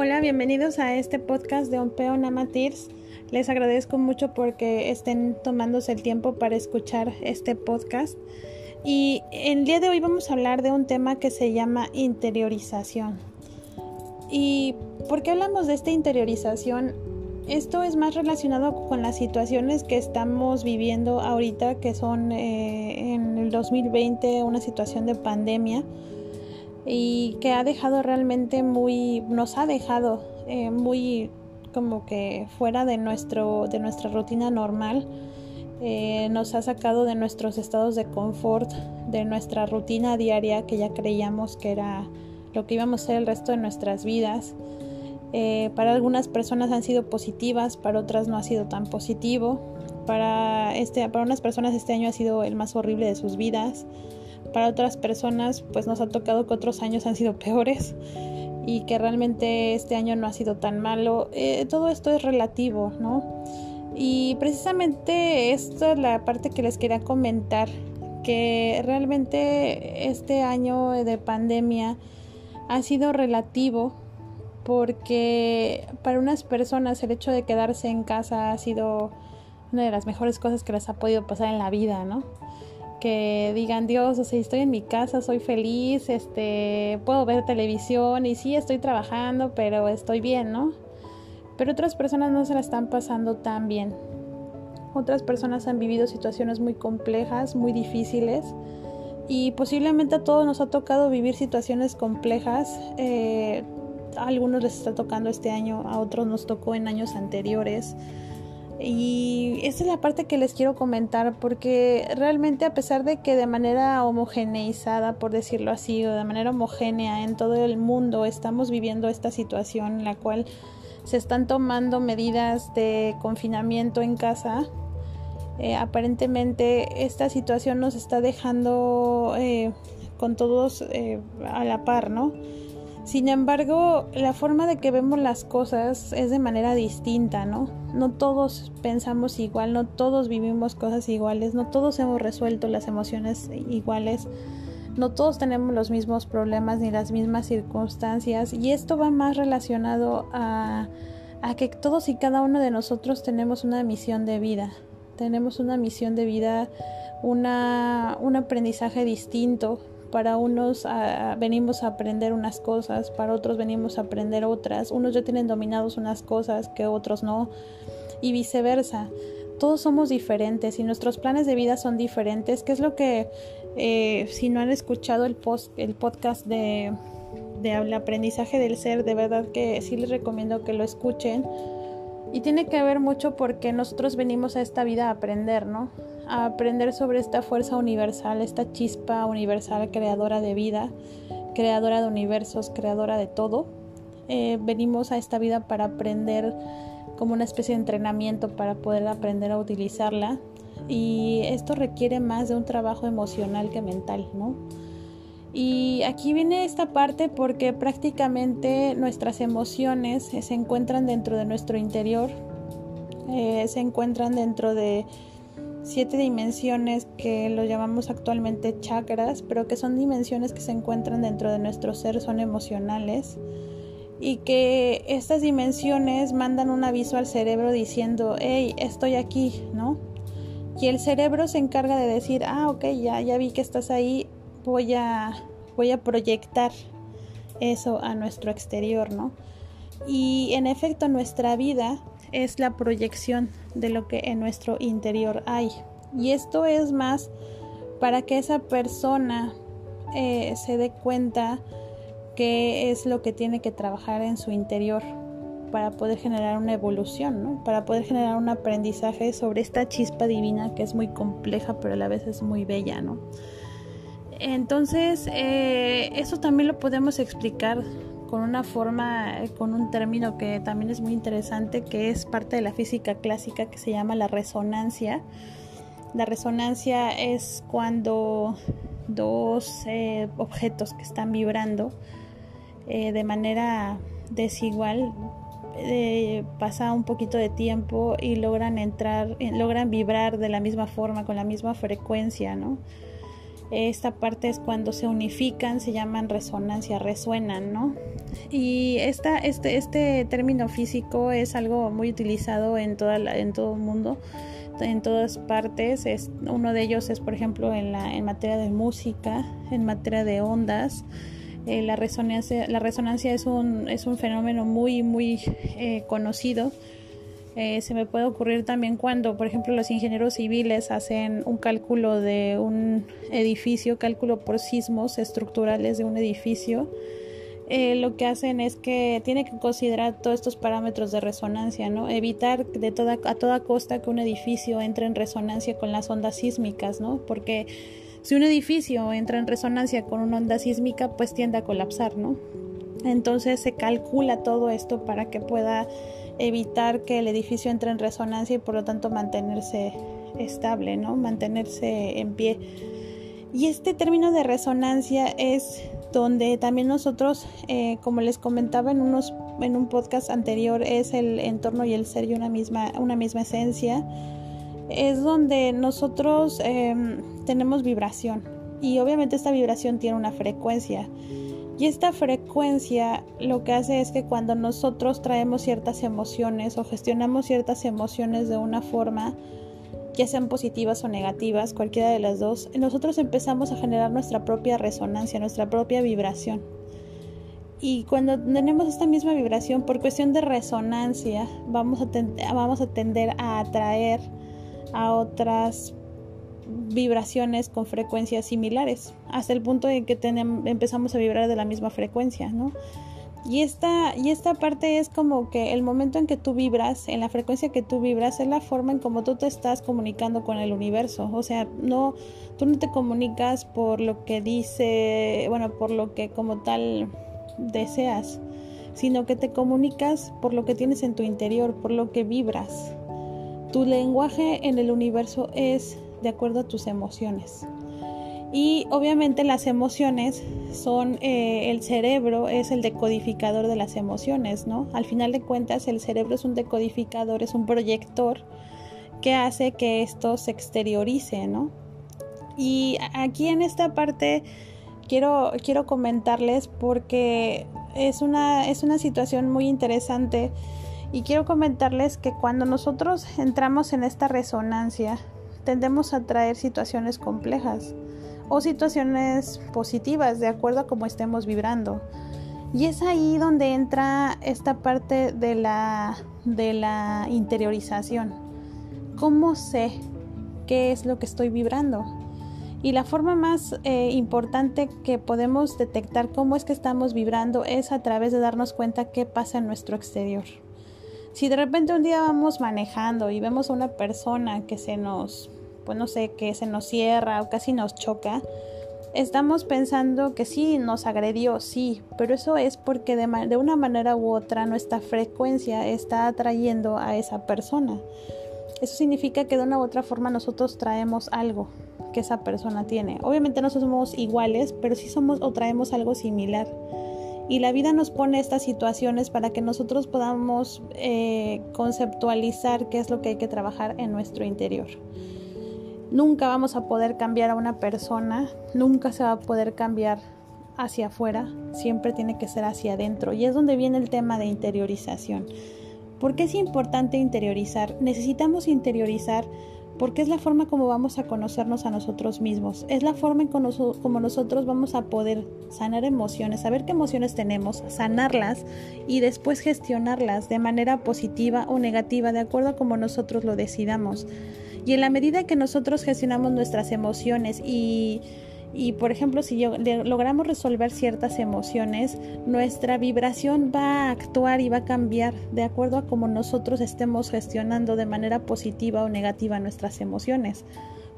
Hola, bienvenidos a este podcast de Ompeo Namatirs. Les agradezco mucho porque estén tomándose el tiempo para escuchar este podcast. Y el día de hoy vamos a hablar de un tema que se llama interiorización. ¿Y por qué hablamos de esta interiorización? Esto es más relacionado con las situaciones que estamos viviendo ahorita, que son eh, en el 2020 una situación de pandemia y que ha dejado realmente muy, nos ha dejado eh, muy como que fuera de, nuestro, de nuestra rutina normal. Eh, nos ha sacado de nuestros estados de confort, de nuestra rutina diaria que ya creíamos que era lo que íbamos a hacer el resto de nuestras vidas. Eh, para algunas personas han sido positivas, para otras no ha sido tan positivo. Para, este, para unas personas este año ha sido el más horrible de sus vidas para otras personas pues nos ha tocado que otros años han sido peores y que realmente este año no ha sido tan malo. Eh, todo esto es relativo, ¿no? Y precisamente esta es la parte que les quería comentar, que realmente este año de pandemia ha sido relativo porque para unas personas el hecho de quedarse en casa ha sido una de las mejores cosas que les ha podido pasar en la vida, ¿no? Que digan, Dios, o sea, estoy en mi casa, soy feliz, este, puedo ver televisión y sí, estoy trabajando, pero estoy bien, ¿no? Pero otras personas no se la están pasando tan bien. Otras personas han vivido situaciones muy complejas, muy difíciles y posiblemente a todos nos ha tocado vivir situaciones complejas. Eh, a algunos les está tocando este año, a otros nos tocó en años anteriores. Y esa es la parte que les quiero comentar porque realmente a pesar de que de manera homogeneizada, por decirlo así, o de manera homogénea en todo el mundo estamos viviendo esta situación en la cual se están tomando medidas de confinamiento en casa, eh, aparentemente esta situación nos está dejando eh, con todos eh, a la par, ¿no? Sin embargo, la forma de que vemos las cosas es de manera distinta, ¿no? No todos pensamos igual, no todos vivimos cosas iguales, no todos hemos resuelto las emociones iguales, no todos tenemos los mismos problemas ni las mismas circunstancias y esto va más relacionado a, que todos y cada uno de nosotros tenemos una misión de vida, tenemos una misión de vida, una, un aprendizaje distinto para unos ah, venimos a aprender unas cosas, para otros venimos a aprender otras. Unos ya tienen dominados unas cosas que otros no. Y viceversa. Todos somos diferentes y nuestros planes de vida son diferentes. ¿Qué es lo que, eh, si no han escuchado el, post, el podcast de, de aprendizaje del ser, de verdad que sí les recomiendo que lo escuchen. Y tiene que ver mucho porque nosotros venimos a esta vida a aprender, ¿no? a aprender sobre esta fuerza universal, esta chispa universal creadora de vida, creadora de universos, creadora de todo. Eh, venimos a esta vida para aprender como una especie de entrenamiento para poder aprender a utilizarla y esto requiere más de un trabajo emocional que mental, ¿no? Y aquí viene esta parte porque prácticamente nuestras emociones se encuentran dentro de nuestro interior, eh, se encuentran dentro de siete dimensiones que lo llamamos actualmente chakras, pero que son dimensiones que se encuentran dentro de nuestro ser, son emocionales y que estas dimensiones mandan un aviso al cerebro diciendo, hey, estoy aquí, ¿no? Y el cerebro se encarga de decir, ah, ok, ya, ya vi que estás ahí, voy a, voy a proyectar eso a nuestro exterior, ¿no? Y en efecto nuestra vida es la proyección de lo que en nuestro interior hay. Y esto es más para que esa persona eh, se dé cuenta qué es lo que tiene que trabajar en su interior para poder generar una evolución, ¿no? para poder generar un aprendizaje sobre esta chispa divina que es muy compleja pero a la vez es muy bella. ¿no? Entonces, eh, eso también lo podemos explicar con una forma, eh, con un término que también es muy interesante, que es parte de la física clásica que se llama la resonancia. La resonancia es cuando dos eh, objetos que están vibrando eh, de manera desigual pasa un poquito de tiempo y logran entrar, logran vibrar de la misma forma, con la misma frecuencia, ¿no? Esta parte es cuando se unifican, se llaman resonancia, resuenan, ¿no? Y esta, este, este término físico es algo muy utilizado en, toda en todo el mundo, en todas partes. Es, uno de ellos es, por ejemplo, en, la, en materia de música, en materia de ondas. Eh, la, resonancia, la resonancia es un, es un fenómeno muy, muy eh, conocido eh, se me puede ocurrir también cuando, por ejemplo, los ingenieros civiles hacen un cálculo de un edificio, cálculo por sismos estructurales de un edificio. Eh, lo que hacen es que tiene que considerar todos estos parámetros de resonancia, ¿no? Evitar de toda, a toda costa que un edificio entre en resonancia con las ondas sísmicas, ¿no? Porque si un edificio entra en resonancia con una onda sísmica, pues tiende a colapsar, ¿no? Entonces se calcula todo esto para que pueda evitar que el edificio entre en resonancia y por lo tanto mantenerse estable, ¿no? Mantenerse en pie. Y este término de resonancia es donde también nosotros, eh, como les comentaba en unos en un podcast anterior, es el entorno y el ser y una misma una misma esencia. Es donde nosotros em, tenemos vibración y obviamente esta vibración tiene una frecuencia. Y esta frecuencia lo que hace es que cuando nosotros traemos ciertas emociones o gestionamos ciertas emociones de una forma, ya sean positivas o negativas, cualquiera de las dos, nosotros empezamos a generar nuestra propia resonancia, nuestra propia vibración. Y cuando tenemos esta misma vibración, por cuestión de resonancia, vamos a, vamos a tender a atraer a otras vibraciones con frecuencias similares, hasta el punto de que empezamos a vibrar de la misma frecuencia, ¿no? Y esta, y esta parte es como que el momento en que tú vibras, en la frecuencia que tú vibras, es la forma en como tú te estás comunicando con el universo. O sea, no, tú no te comunicas por lo que dice, bueno, por lo que como tal deseas, sino que te comunicas por lo que tienes en tu interior, por lo que vibras. Tu lenguaje en el universo es de acuerdo a tus emociones. Y obviamente las emociones son, eh, el cerebro es el decodificador de las emociones, ¿no? Al final de cuentas el cerebro es un decodificador, es un proyector que hace que esto se exteriorice, ¿no? Y aquí en esta parte quiero, quiero comentarles porque es una, es una situación muy interesante y quiero comentarles que cuando nosotros entramos en esta resonancia, tendemos a traer situaciones complejas o situaciones positivas de acuerdo a cómo estemos vibrando. Y es ahí donde entra esta parte de la, de la interiorización. ¿Cómo sé qué es lo que estoy vibrando? Y la forma más eh, importante que podemos detectar cómo es que estamos vibrando es a través de darnos cuenta qué pasa en nuestro exterior. Si de repente un día vamos manejando y vemos a una persona que se nos pues no sé, que se nos cierra o casi nos choca, estamos pensando que sí, nos agredió, sí, pero eso es porque de, de, una manera u otra nuestra frecuencia está atrayendo a esa persona. Eso significa que de una u otra forma nosotros traemos algo que esa persona tiene. Obviamente no somos iguales, pero sí somos o traemos algo similar. Y la vida nos pone estas situaciones para que nosotros podamos eh, conceptualizar qué es lo que hay que trabajar en nuestro interior. Nunca vamos a poder cambiar a una persona, nunca se va a poder cambiar hacia afuera, siempre tiene que ser hacia adentro. Y es donde viene el tema de interiorización. ¿Por qué es importante interiorizar? Necesitamos interiorizar porque es la forma como vamos a conocernos a nosotros mismos, es la forma en como nosotros vamos a poder sanar emociones, saber qué emociones tenemos, sanarlas y después gestionarlas de manera positiva o negativa, de acuerdo a como nosotros lo decidamos. Y en la medida que nosotros gestionamos nuestras emociones y, y por ejemplo, si logramos resolver ciertas emociones, nuestra vibración va a actuar y va a cambiar de acuerdo a cómo nosotros estemos gestionando de manera positiva o negativa nuestras emociones.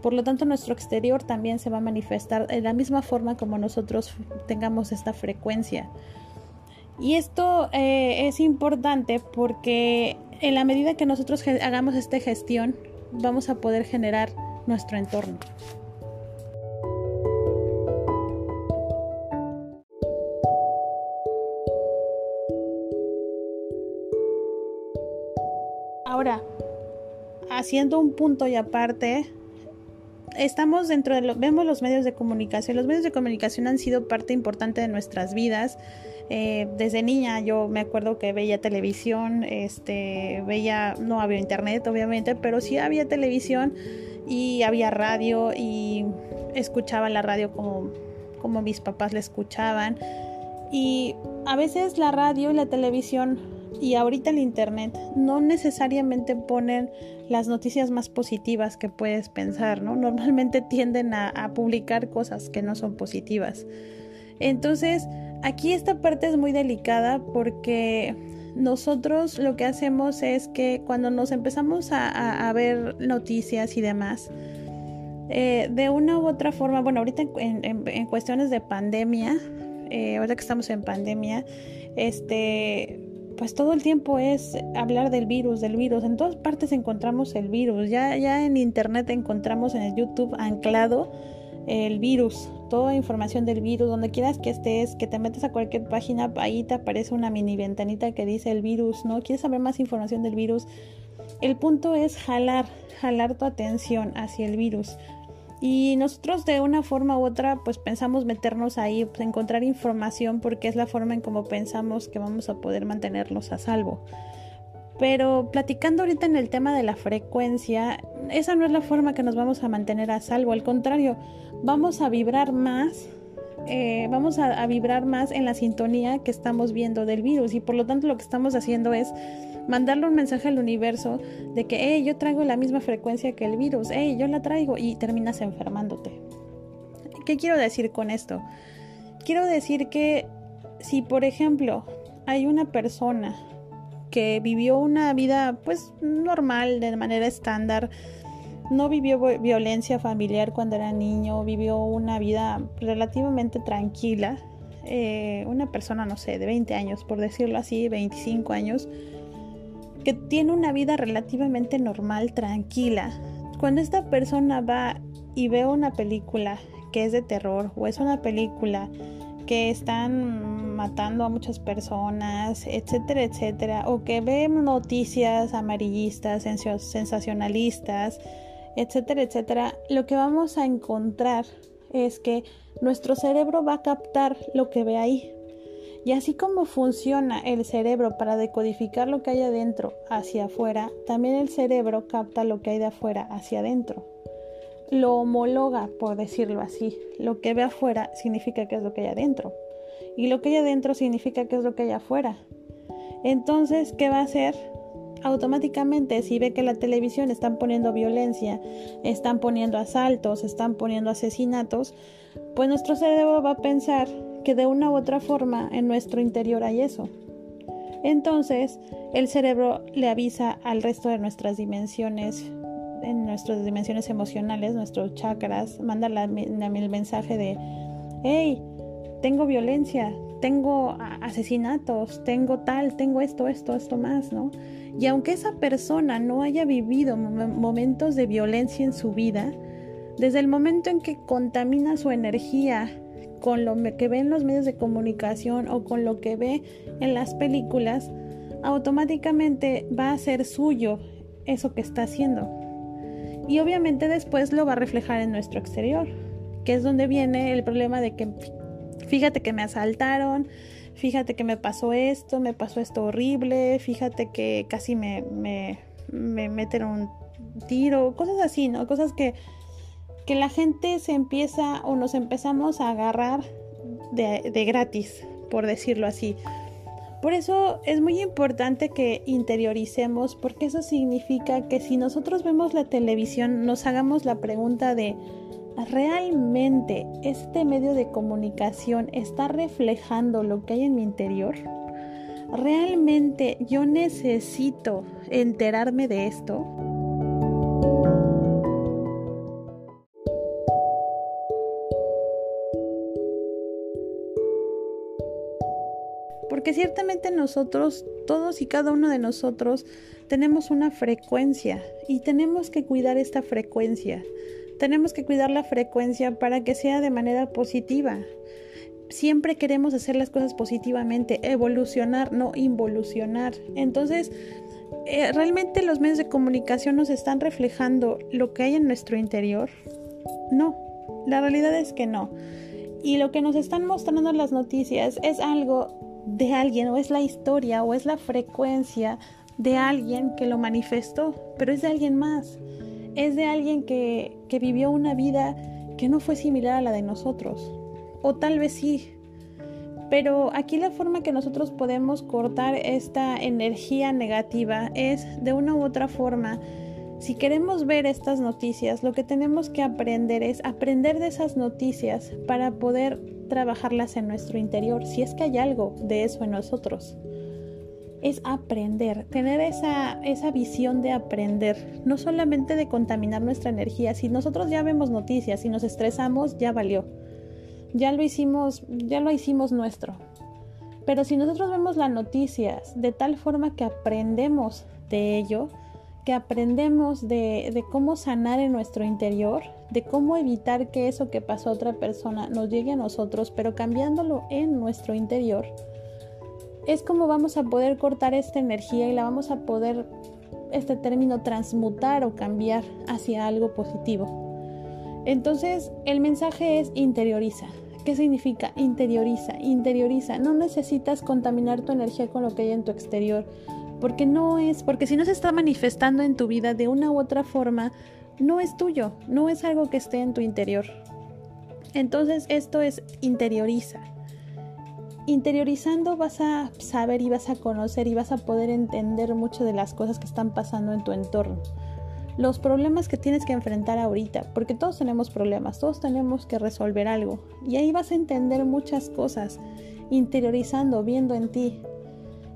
Por lo tanto, nuestro exterior también se va a manifestar de la misma forma como nosotros tengamos esta frecuencia. Y esto eh, es importante porque en la medida que nosotros hagamos esta gestión, vamos a poder generar nuestro entorno. Haciendo un punto y aparte, estamos dentro de lo, vemos los medios de comunicación. Los medios de comunicación han sido parte importante de nuestras vidas. Eh, desde niña yo me acuerdo que veía televisión, este, veía, no había internet obviamente, pero sí había televisión y había radio y escuchaba la radio como, como mis papás la escuchaban. Y a veces la radio y la televisión y ahorita el internet no necesariamente ponen las noticias más positivas que puedes pensar, ¿no? Normalmente tienden a, publicar cosas que no son positivas. Entonces, Aquí esta parte es muy delicada porque nosotros lo que hacemos es que cuando nos empezamos a, ver noticias y demás, eh, de una u otra forma, bueno, ahorita en, cuestiones de pandemia, eh, que estamos en pandemia, este, pues todo el tiempo es hablar del virus, del virus. En todas partes encontramos el virus. Ya, ya en internet encontramos en el YouTube anclado el virus, toda información del virus, donde quieras que estés, que te metas a cualquier página, ahí te aparece una mini ventanita que dice el virus, ¿no? ¿Quieres saber más información del virus? El punto es jalar, jalar tu atención hacia el virus. Y nosotros de una forma u otra pues pensamos meternos ahí, pues, encontrar información porque es la forma en cómo pensamos que vamos a poder mantenerlos a salvo. Pero platicando ahorita en el tema de la frecuencia, esa no es la forma que nos vamos a mantener a salvo, al contrario, vamos a vibrar más, eh, vamos a, vibrar más en la sintonía que estamos viendo del virus y por lo tanto lo que estamos haciendo es mandarle un mensaje al universo de que, hey, yo traigo la misma frecuencia que el virus, hey, yo la traigo y terminas enfermándote. ¿Qué quiero decir con esto? Quiero decir que si, por ejemplo, hay una persona que vivió una vida pues normal, de manera estándar. No vivió violencia familiar cuando era niño, vivió una vida relativamente tranquila. Eh, una persona, no sé, de 20 años, por decirlo así, 25 años, que tiene una vida relativamente normal, tranquila. Cuando esta persona va y ve una película que es de terror o es una película que están matando a muchas personas, etcétera, etcétera, o que ven noticias amarillistas, sensacionalistas, etcétera, etcétera, lo que vamos a encontrar es que nuestro cerebro va a captar lo que ve ahí. Y así como funciona el cerebro para decodificar lo que hay adentro hacia afuera, también el cerebro capta lo que hay de afuera hacia adentro lo homologa, por decirlo así. Lo que ve afuera significa que es lo que hay adentro. Y lo que hay adentro significa que es lo que hay afuera. Entonces, ¿qué va a hacer? Automáticamente, si ve que la televisión están poniendo violencia, están poniendo asaltos, están poniendo asesinatos, pues nuestro cerebro va a pensar que de una u otra forma en nuestro interior hay eso. Entonces, el cerebro le avisa al resto de nuestras dimensiones en nuestras dimensiones emocionales, nuestros chakras, manda el mensaje de, hey, tengo violencia, tengo asesinatos, tengo tal, tengo esto, esto, esto más, ¿no? Y aunque esa persona no haya vivido momentos de violencia en su vida, desde el momento en que contamina su energía con lo que ve en los medios de comunicación o con lo que ve en las películas, automáticamente va a ser suyo eso que está haciendo y obviamente después lo va a reflejar en nuestro exterior, que es donde viene el problema de que fíjate que me asaltaron, fíjate que me pasó esto, me pasó esto horrible, fíjate que casi me, me, me meten un tiro, cosas así, ¿no? Cosas que, que la gente se empieza o nos empezamos a agarrar de, gratis, por decirlo así. Por eso es muy importante que interioricemos, porque eso significa que si nosotros vemos la televisión, nos hagamos la pregunta de, ¿realmente este medio de comunicación está reflejando lo que hay en mi interior? ¿Realmente yo necesito enterarme de esto? Porque ciertamente nosotros, todos y cada uno de nosotros, tenemos una frecuencia y tenemos que cuidar esta frecuencia. Tenemos que cuidar la frecuencia para que sea de manera positiva. Siempre queremos hacer las cosas positivamente, evolucionar, no involucionar. Entonces, eh, realmente los medios de comunicación nos están reflejando lo que hay en nuestro interior. No, la realidad es que no. Y lo que nos están mostrando las noticias es algo de alguien o es la historia o es la frecuencia de alguien que lo manifestó, pero es de alguien más. Es de alguien que, que vivió una vida que no fue similar a la de nosotros. O tal vez sí. Pero aquí la forma que nosotros podemos cortar esta energía negativa es de una u otra forma si queremos ver estas noticias, lo que tenemos que aprender es aprender de esas noticias para poder trabajarlas en nuestro interior, si es que hay algo de eso en nosotros. Es aprender, tener esa, esa visión de aprender, no solamente de contaminar nuestra energía. Si nosotros ya vemos noticias y nos estresamos, ya valió. Ya lo hicimos, ya lo hicimos nuestro. Pero si nosotros vemos las noticias de tal forma que aprendemos de ello, que aprendemos de, cómo sanar en nuestro interior, de cómo evitar que eso que pasó a otra persona nos llegue a nosotros, pero cambiándolo en nuestro interior, es como vamos a poder cortar esta energía y la vamos a poder, este término, transmutar o cambiar hacia algo positivo. Entonces, el mensaje es interioriza. ¿Qué significa? Interioriza, interioriza. No necesitas contaminar tu energía con lo que hay en tu exterior porque no es, porque si no se está manifestando en tu vida de una u otra forma, no es tuyo, no es algo que esté en tu interior. Entonces esto es interioriza. Interiorizando vas a saber y vas a conocer y vas a poder entender mucho de las cosas que están pasando en tu entorno. Los problemas que tienes que enfrentar ahorita, porque todos tenemos problemas, todos tenemos que resolver algo. Y ahí vas a entender muchas cosas, interiorizando, viendo en ti,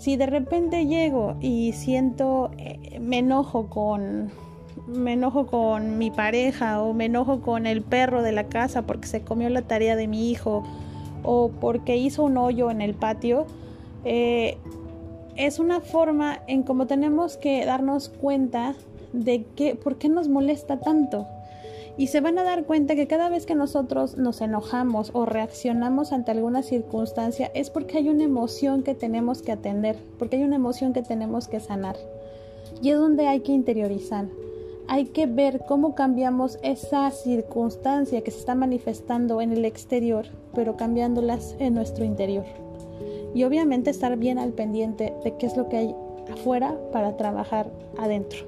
si de repente llego y siento, eh, me enojo con, me enojo con mi pareja o me enojo con el perro de la casa porque se comió la tarea de mi hijo o porque hizo un hoyo en el patio, eh, es una forma en cómo tenemos que darnos cuenta de que, por qué nos molesta tanto y se van a dar cuenta que cada vez que nosotros nos enojamos o reaccionamos ante alguna circunstancia es porque hay una emoción que tenemos que atender, porque hay una emoción que tenemos que sanar. Y es donde hay que interiorizar. Hay que ver cómo cambiamos esa circunstancia que se está manifestando en el exterior, pero cambiándolas en nuestro interior. Y obviamente estar bien al pendiente de qué es lo que hay afuera para trabajar adentro.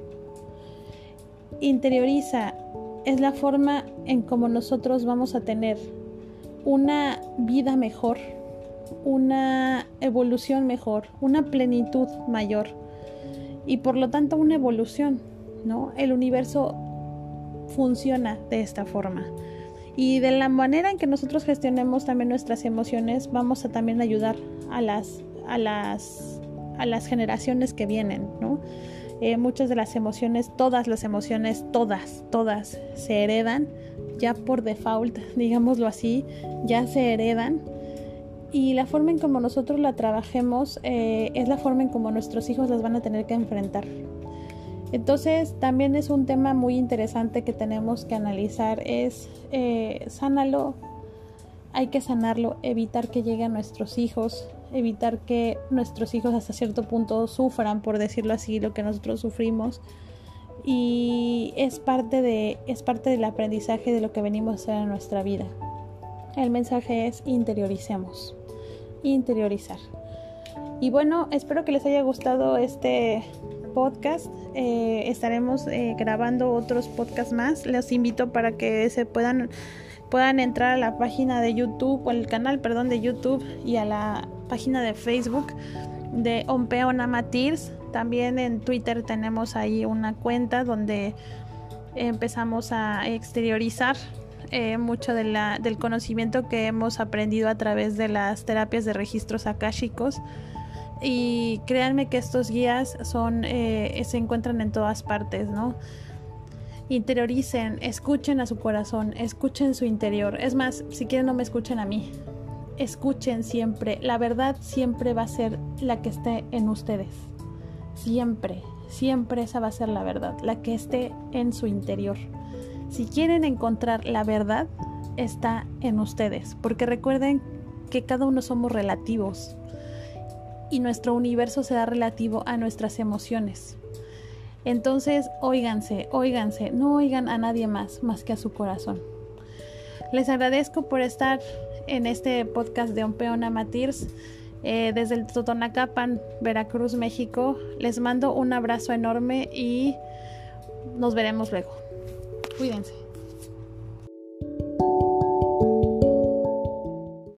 Interioriza es la forma en cómo nosotros vamos a tener una vida mejor, una evolución mejor, una plenitud mayor y por lo tanto una evolución, ¿no? El universo funciona de esta forma. Y de la manera en que nosotros gestionemos también nuestras emociones, vamos a también ayudar a las a las a las generaciones que vienen, ¿no? Eh, muchas de las emociones, todas las emociones, todas, todas se heredan ya por default, digámoslo así, ya se heredan. Y la forma en como nosotros la trabajemos eh, es la forma en como nuestros hijos las van a tener que enfrentar. Entonces también es un tema muy interesante que tenemos que analizar, es eh, sánalo, hay que sanarlo, evitar que llegue a nuestros hijos, evitar que nuestros hijos hasta cierto punto sufran, por decirlo así, lo que nosotros sufrimos. Y es parte, de, es parte del aprendizaje de lo que venimos a hacer en nuestra vida. El mensaje es interioricemos, interiorizar. Y bueno, espero que les haya gustado este podcast. Eh, estaremos eh, grabando otros podcasts más. Les invito para que se puedan puedan entrar a la página de YouTube o el canal, perdón, de YouTube y a la página de Facebook de Ompeo Namatirs. También en Twitter tenemos ahí una cuenta donde empezamos a exteriorizar eh, mucho del conocimiento que hemos aprendido a través de las terapias de registros akáshicos. Y créanme que estos guías son, eh, se encuentran en todas partes, ¿no? Interioricen, escuchen a su corazón, escuchen su interior. Es más, si quieren no me escuchen a mí. Escuchen siempre, la verdad siempre va a ser la que esté en ustedes. Siempre, siempre esa va a ser la verdad, la que esté en su interior. Si quieren encontrar la verdad, está en ustedes, porque recuerden que cada uno somos relativos y nuestro universo será relativo a nuestras emociones. Entonces, óiganse, óiganse, no oigan a nadie más, más que a su corazón. Les agradezco por estar en este podcast de Peón Matirs eh, desde el Totonacapan, Veracruz, México. Les mando un abrazo enorme y nos veremos luego. Cuídense.